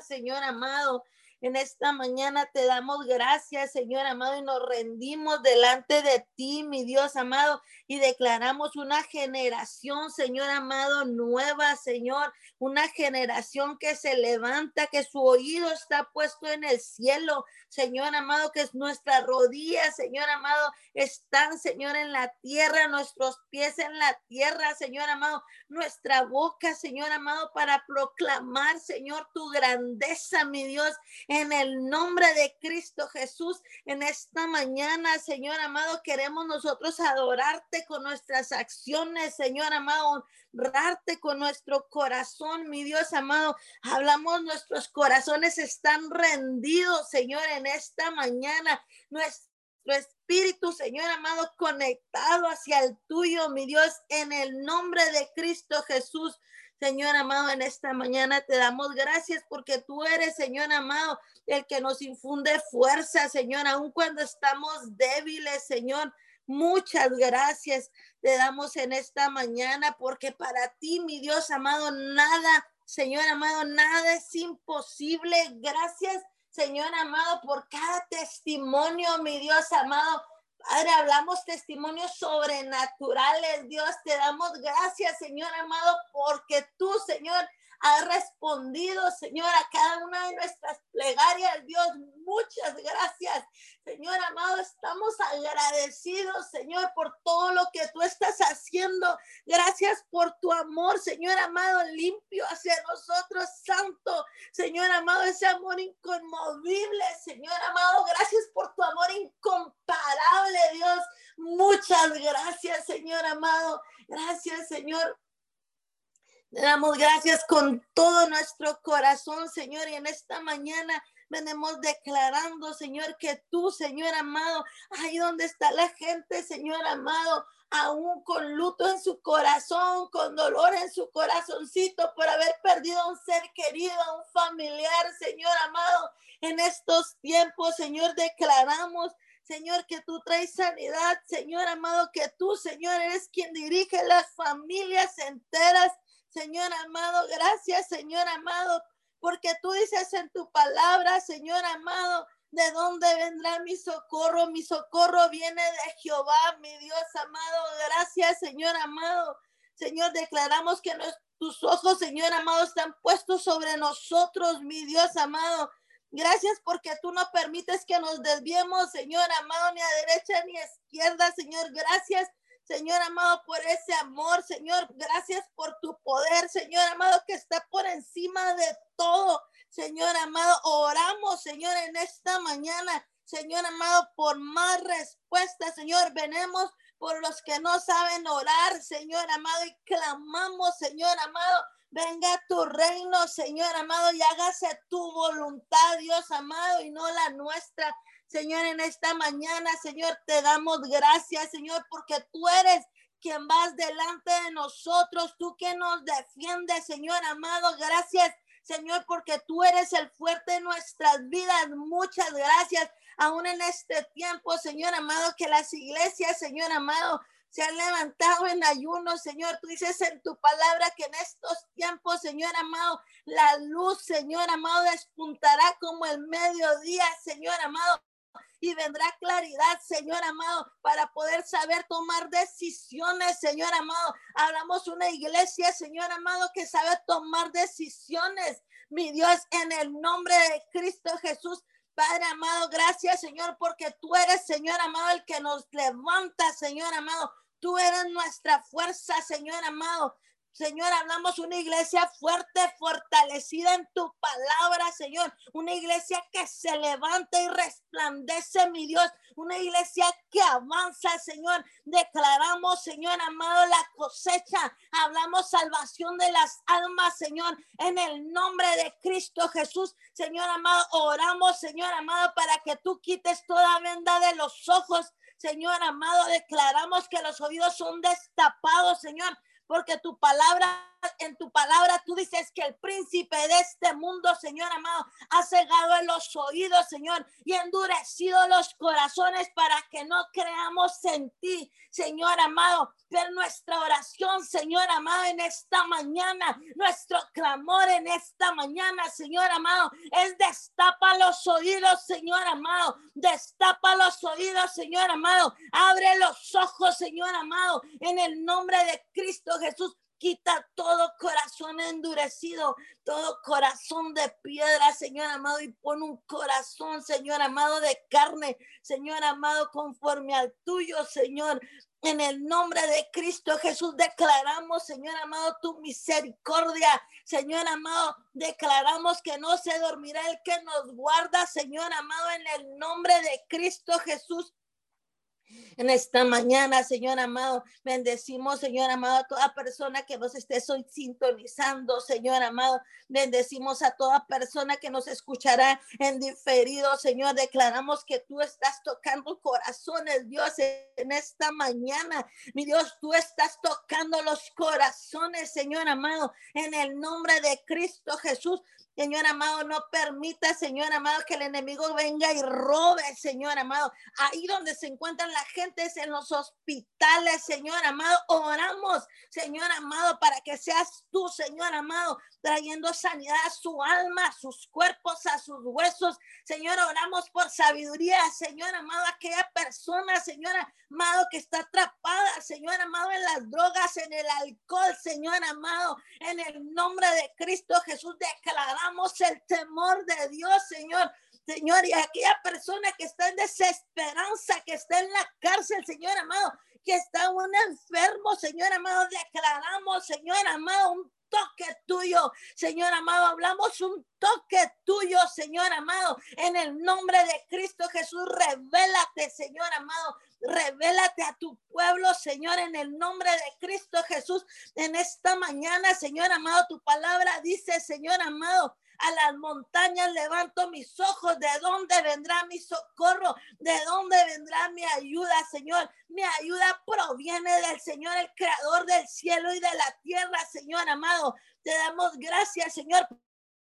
Señor amado, en esta mañana te damos gracias, Señor amado, y nos rendimos delante de ti, mi Dios amado, y declaramos una generación, Señor amado, nueva, Señor, una generación que se levanta, que su oído está puesto en el cielo, Señor amado, que es nuestra rodilla, Señor amado, están, Señor, en la tierra, nuestros pies en la tierra, Señor amado, nuestra boca, Señor amado, para proclamar, Señor, tu grandeza, mi Dios, en el nombre de Cristo Jesús. En esta mañana, Señor amado, queremos nosotros adorarte con nuestras acciones, Señor amado, honrarte con nuestro corazón, mi Dios amado. Hablamos, nuestros corazones están rendidos, Señor, en esta mañana. Nuestro espíritu, Señor amado, conectado hacia el tuyo, mi Dios, en el nombre de Cristo Jesús. Señor amado, en esta mañana te damos gracias porque tú eres, Señor amado, el que nos infunde fuerza, Señor, aun cuando estamos débiles, Señor. Muchas gracias te damos en esta mañana porque para ti, mi Dios amado, nada, Señor amado, nada es imposible. Gracias, Señor amado, por cada testimonio, mi Dios amado, Padre, hablamos testimonios sobrenaturales. Dios, te damos gracias, Señor amado, porque tú, Señor, has respondido, Señor, a cada una de nuestras plegarias. Dios, muchas gracias. Señor amado, estamos agradecidos, Señor, por todo lo que tú estás haciendo. Gracias por tu amor, Señor amado, limpio hacia nosotros, santo. Señor amado, ese amor inconmovible, Señor amado. Gracias por tu amor incomparable, Dios. Muchas gracias, Señor amado. Gracias, Señor, damos gracias con todo nuestro corazón, Señor, y en esta mañana venimos declarando, Señor, que tú, Señor amado, ahí donde está la gente, Señor amado, aún con luto en su corazón, con dolor en su corazoncito por haber perdido a un ser querido, a un familiar, Señor amado, en estos tiempos, Señor, declaramos. Señor, que tú traes sanidad, Señor amado, que tú, Señor, eres quien dirige las familias enteras Señor amado, gracias, Señor amado, porque tú dices en tu palabra, Señor amado, ¿de dónde vendrá mi socorro? Mi socorro viene de Jehová, mi Dios amado. Gracias, Señor amado. Señor, declaramos que tus ojos, Señor amado, están puestos sobre nosotros, mi Dios amado. Gracias porque tú no permites que nos desviemos, Señor amado, ni a derecha ni a izquierda, Señor. Gracias Señor amado, por ese amor, Señor. Gracias por tu poder, Señor amado, que está por encima de todo. Señor amado, oramos, Señor, en esta mañana. Señor amado, por más respuestas, Señor, venemos por los que no saben orar, Señor amado, y clamamos, Señor amado, venga tu reino, Señor amado, y hágase tu voluntad, Dios amado, y no la nuestra. Señor, en esta mañana, Señor, te damos gracias, Señor, porque tú eres quien vas delante de nosotros, tú que nos defiendes, Señor amado. Gracias, Señor, porque tú eres el fuerte de nuestras vidas. Muchas gracias. Aún en este tiempo, Señor amado, que las iglesias, Señor amado, se han levantado en ayuno, Señor. Tú dices en tu palabra que en estos tiempos, Señor amado, la luz, Señor amado, despuntará como el mediodía, Señor amado y vendrá claridad, Señor amado, para poder saber tomar decisiones, Señor amado. Hablamos una iglesia, Señor amado, que sabe tomar decisiones. Mi Dios, en el nombre de Cristo Jesús, Padre amado, gracias, Señor, porque tú eres, Señor amado, el que nos levanta, Señor amado. Tú eres nuestra fuerza, Señor amado. Señor, hablamos una iglesia fuerte, fortalecida en tu palabra, Señor. Una iglesia que se levanta y resplandece, mi Dios. Una iglesia que avanza, Señor. Declaramos, Señor amado, la cosecha. Hablamos salvación de las almas, Señor. En el nombre de Cristo Jesús, Señor amado, oramos, Señor amado, para que tú quites toda venda de los ojos. Señor amado, declaramos que los oídos son destapados, Señor porque tu palabra en tu palabra tú dices que el príncipe de este mundo, Señor amado, ha cegado en los oídos, Señor, y endurecido los corazones para que no creamos en ti, Señor amado. Pero nuestra oración, Señor amado, en esta mañana, nuestro clamor en esta mañana, Señor amado, es destapa los oídos, Señor amado, destapa los oídos, Señor amado, abre los ojos, Señor amado, en el nombre de Cristo Jesús. Quita todo corazón endurecido, todo corazón de piedra, Señor amado, y pon un corazón, Señor amado, de carne, Señor amado, conforme al tuyo, Señor. En el nombre de Cristo Jesús declaramos, Señor amado, tu misericordia. Señor amado, declaramos que no se dormirá el que nos guarda, Señor amado, en el nombre de Cristo Jesús. En esta mañana, Señor amado, bendecimos, Señor amado, a toda persona que nos esté sintonizando, Señor amado. Bendecimos a toda persona que nos escuchará en diferido, Señor. Declaramos que tú estás tocando corazones, Dios, en esta mañana. Mi Dios, tú estás tocando los corazones, Señor amado, en el nombre de Cristo Jesús. Señor amado, no permita, Señor amado, que el enemigo venga y robe, Señor amado. Ahí donde se encuentran la gente en los hospitales, Señor amado. Oramos, Señor amado, para que seas tú, Señor amado, trayendo sanidad a su alma, a sus cuerpos, a sus huesos. Señor, oramos por sabiduría, Señor amado, aquella persona, Señor amado, que está atrapada, Señor amado, en las drogas, en el alcohol, Señor amado, en el nombre de Cristo Jesús, declaramos el temor de Dios, Señor. Señor, y aquella persona que está desesperanza, que está en la cárcel, Señor amado, que está un enfermo, Señor amado, declaramos, Señor amado, un toque tuyo, Señor amado. Hablamos un toque tuyo, Señor amado. En el nombre de Cristo Jesús, revélate, Señor amado. Revélate a tu pueblo, Señor, en el nombre de Cristo Jesús. En esta mañana, Señor amado, tu palabra dice, Señor amado, a las montañas levanto mis ojos. ¿De dónde vendrá mi socorro? ¿De dónde vendrá mi ayuda, Señor? Mi ayuda proviene del Señor, el creador del cielo y de la tierra, Señor amado. Te damos gracias, Señor,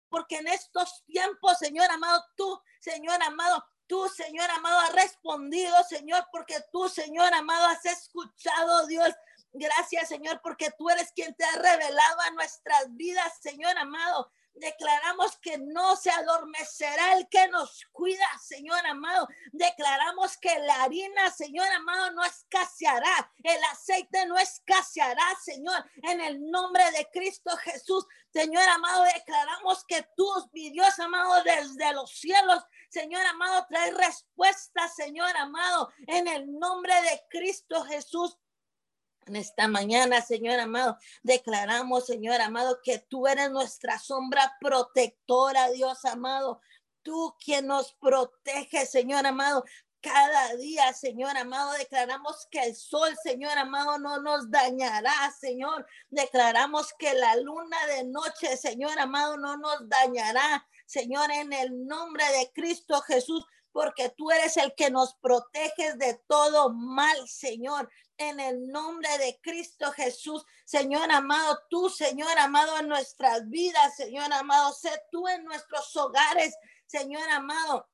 porque en estos tiempos, Señor amado, tú, Señor amado, Tú, Señor amado, has respondido, Señor, porque tú, Señor amado, has escuchado, Dios. Gracias, Señor, porque tú eres quien te ha revelado a nuestras vidas, Señor amado. Declaramos que no se adormecerá el que nos cuida, Señor amado. Declaramos que la harina, Señor amado, no escaseará. El aceite no escaseará, Señor. En el nombre de Cristo Jesús, Señor amado, declaramos que tú, mi Dios amado, desde los cielos, Señor amado, trae respuesta, Señor amado, en el nombre de Cristo Jesús. En esta mañana, Señor amado, declaramos, Señor amado, que tú eres nuestra sombra protectora, Dios amado. Tú quien nos protege, Señor amado. Cada día, Señor amado, declaramos que el sol, Señor amado, no nos dañará, Señor. Declaramos que la luna de noche, Señor amado, no nos dañará. Señor, en el nombre de Cristo Jesús, porque tú eres el que nos proteges de todo mal, Señor en el nombre de Cristo Jesús. Señor amado, tú, Señor amado, en nuestras vidas, Señor amado, sé tú en nuestros hogares, Señor amado.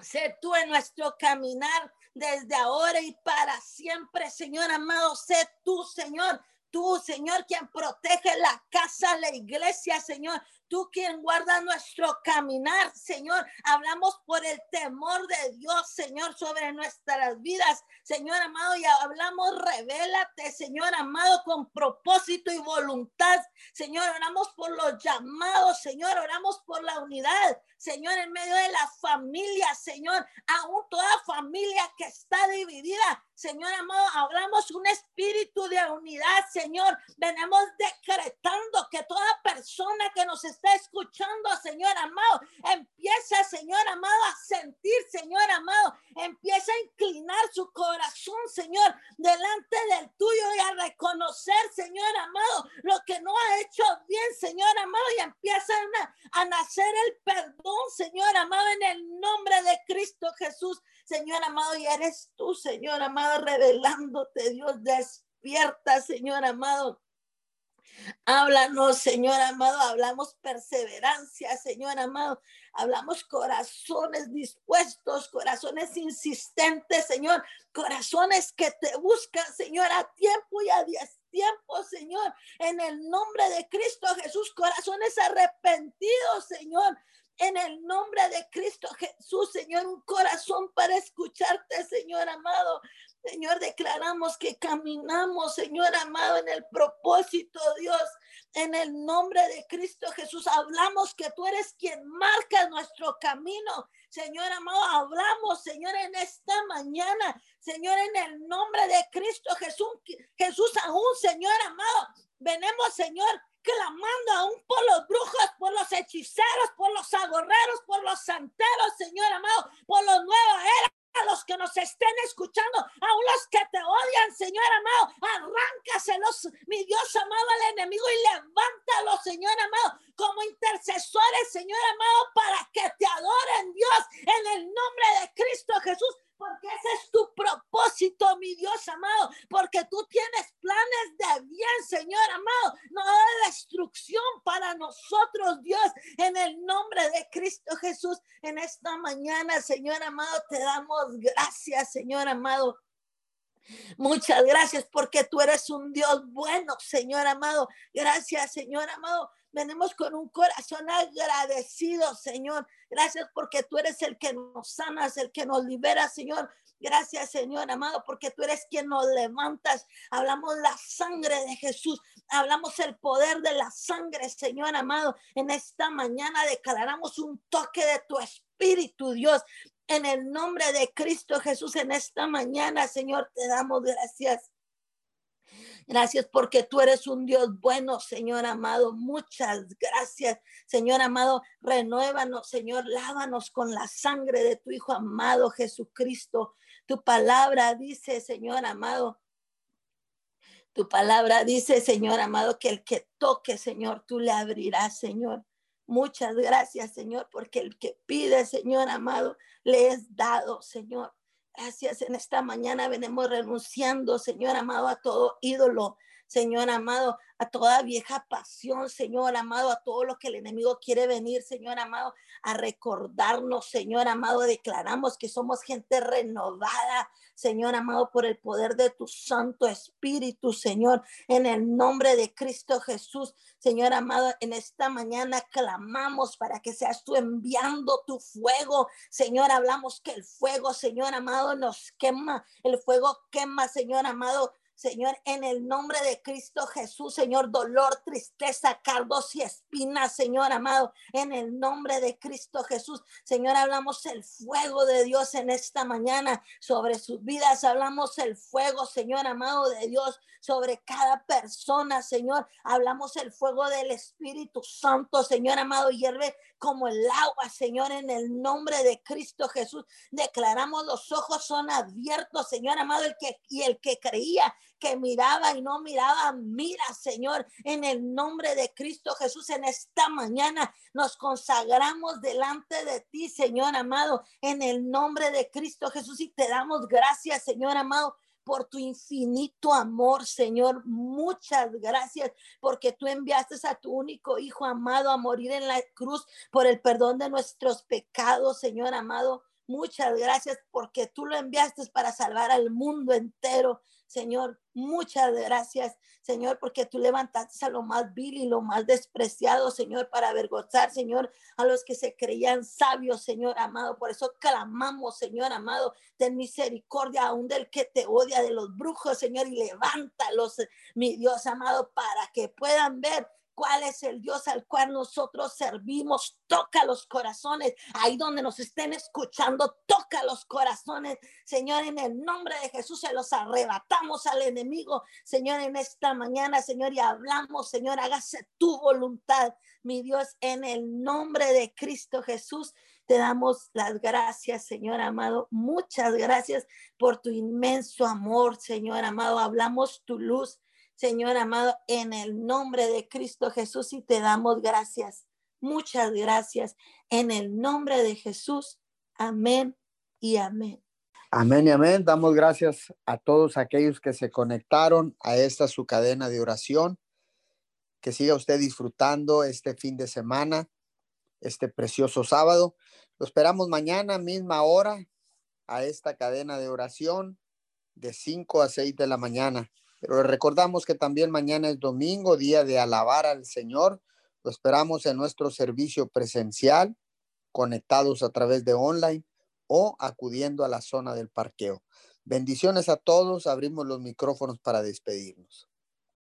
Sé tú en nuestro caminar desde ahora y para siempre, Señor amado. Sé tú, Señor, tú, Señor, quien protege la casa, la iglesia, Señor tú quien guarda nuestro caminar, Señor. Hablamos por el temor de Dios, Señor, sobre nuestras vidas, Señor amado, y hablamos, revélate, Señor amado, con propósito y voluntad, Señor. Oramos por los llamados, Señor, oramos por la unidad, Señor, en medio de la familia, Señor, aún toda familia que está dividida, Señor amado, hablamos un espíritu de unidad, Señor. Venimos decretando que toda persona que nos está escuchando, Señor amado, empieza, Señor amado, a sentir, Señor amado, empieza a inclinar su corazón, Señor, delante del tuyo y a reconocer, Señor amado, lo que no ha hecho bien, Señor amado, y empieza a, a nacer el perdón, Señor amado, en el nombre de Cristo Jesús. Señor amado, y eres tú, Señor amado, revelándote, Dios, despierta, Señor amado. Háblanos, Señor amado, hablamos perseverancia, Señor amado. Hablamos corazones dispuestos, corazones insistentes, Señor, corazones que te buscan, Señor, a tiempo y a tiempo, Señor, en el nombre de Cristo Jesús, corazones arrepentidos, Señor, en el nombre de Cristo Jesús, Señor, un corazón para escucharte, Señor amado. Señor, declaramos que caminamos, Señor amado, en el propósito, Dios, en el nombre de Cristo Jesús. Hablamos que tú eres quien marca nuestro camino. Señor amado, hablamos, Señor, en esta mañana, Señor, en el nombre de Cristo Jesús, Jesús aún, Señor amado, venemos, Señor, clamando aún por los brujos, por los hechiceros, por los agorreros, por los santeros, Señor amado, por los nuevos eras a los que nos estén escuchando, a los que te odian, Señor amado, arráncaselos, mi Dios amado, al enemigo y levántalos, Señor amado, como intercesores, Señor amado, para que te adoren, Dios, en el nombre de Cristo Jesús porque ese es tu propósito, mi Dios amado, porque tú tienes planes de bien, Señor amado, no de destrucción para nosotros, Dios, en el nombre de Cristo Jesús. En esta mañana, Señor amado, te damos gracias, Señor amado. Muchas gracias porque tú eres un Dios bueno, Señor amado. Gracias, Señor amado. Venimos con un corazón agradecido, Señor. Gracias porque tú eres el que nos sanas, el que nos libera, Señor. Gracias, Señor amado, porque tú eres quien nos levantas. Hablamos la sangre de Jesús. Hablamos el poder de la sangre, Señor amado. En esta mañana declaramos un toque de tu espíritu, Dios. En el nombre de Cristo Jesús, en esta mañana, Señor, te damos gracias. Gracias porque tú eres un Dios bueno, Señor amado. Muchas gracias, Señor amado. Renuévanos, Señor. Lávanos con la sangre de tu Hijo amado Jesucristo. Tu palabra dice, Señor amado. Tu palabra dice, Señor amado, que el que toque, Señor, tú le abrirás, Señor. Muchas gracias, Señor, porque el que pide, Señor amado, le es dado, Señor. Gracias en esta mañana venimos renunciando, Señor amado, a todo ídolo, Señor amado, a toda vieja pasión, Señor amado, a todo lo que el enemigo quiere venir, Señor amado, a recordarnos, Señor amado, declaramos que somos gente renovada, Señor amado, por el poder de tu Santo Espíritu, Señor, en el nombre de Cristo Jesús, Señor amado, en esta mañana clamamos para que seas tú enviando tu fuego, Señor, hablamos que el fuego, Señor amado, nos quema, el fuego quema, Señor amado, Señor, en el nombre de Cristo Jesús, Señor, dolor, tristeza, cardos y espinas, Señor amado, en el nombre de Cristo Jesús, Señor, hablamos el fuego de Dios en esta mañana sobre sus vidas, hablamos el fuego, Señor amado de Dios, sobre cada persona, Señor, hablamos el fuego del Espíritu Santo, Señor amado, hierve como el agua, Señor, en el nombre de Cristo Jesús. Declaramos los ojos son abiertos, Señor amado, el que y el que creía que miraba y no miraba, mira, Señor, en el nombre de Cristo Jesús, en esta mañana nos consagramos delante de ti, Señor amado, en el nombre de Cristo Jesús y te damos gracias, Señor amado, por tu infinito amor, Señor. Muchas gracias porque tú enviaste a tu único Hijo amado a morir en la cruz por el perdón de nuestros pecados, Señor amado. Muchas gracias porque tú lo enviaste para salvar al mundo entero. Señor, muchas gracias, Señor, porque tú levantaste a lo más vil y lo más despreciado, Señor, para avergonzar, Señor, a los que se creían sabios, Señor amado. Por eso clamamos, Señor amado, ten misericordia aún del que te odia, de los brujos, Señor, y levántalos, mi Dios amado, para que puedan ver cuál es el Dios al cual nosotros servimos. Toca los corazones, ahí donde nos estén escuchando, toca los corazones. Señor, en el nombre de Jesús se los arrebatamos al enemigo. Señor, en esta mañana, Señor, y hablamos, Señor, hágase tu voluntad, mi Dios, en el nombre de Cristo Jesús. Te damos las gracias, Señor amado. Muchas gracias por tu inmenso amor, Señor amado. Hablamos tu luz Señor amado, en el nombre de Cristo Jesús y te damos gracias. Muchas gracias. En el nombre de Jesús. Amén y amén. Amén y amén. Damos gracias a todos aquellos que se conectaron a esta su cadena de oración. que siga usted disfrutando este fin de semana, este precioso sábado. Lo esperamos mañana, misma hora, a esta cadena de oración de 5 a 6 de la mañana. Pero recordamos que también mañana es domingo, día de alabar al Señor. Lo esperamos en nuestro servicio presencial, conectados a través de online o acudiendo a la zona del parqueo. Bendiciones a todos. Abrimos los micrófonos para despedirnos.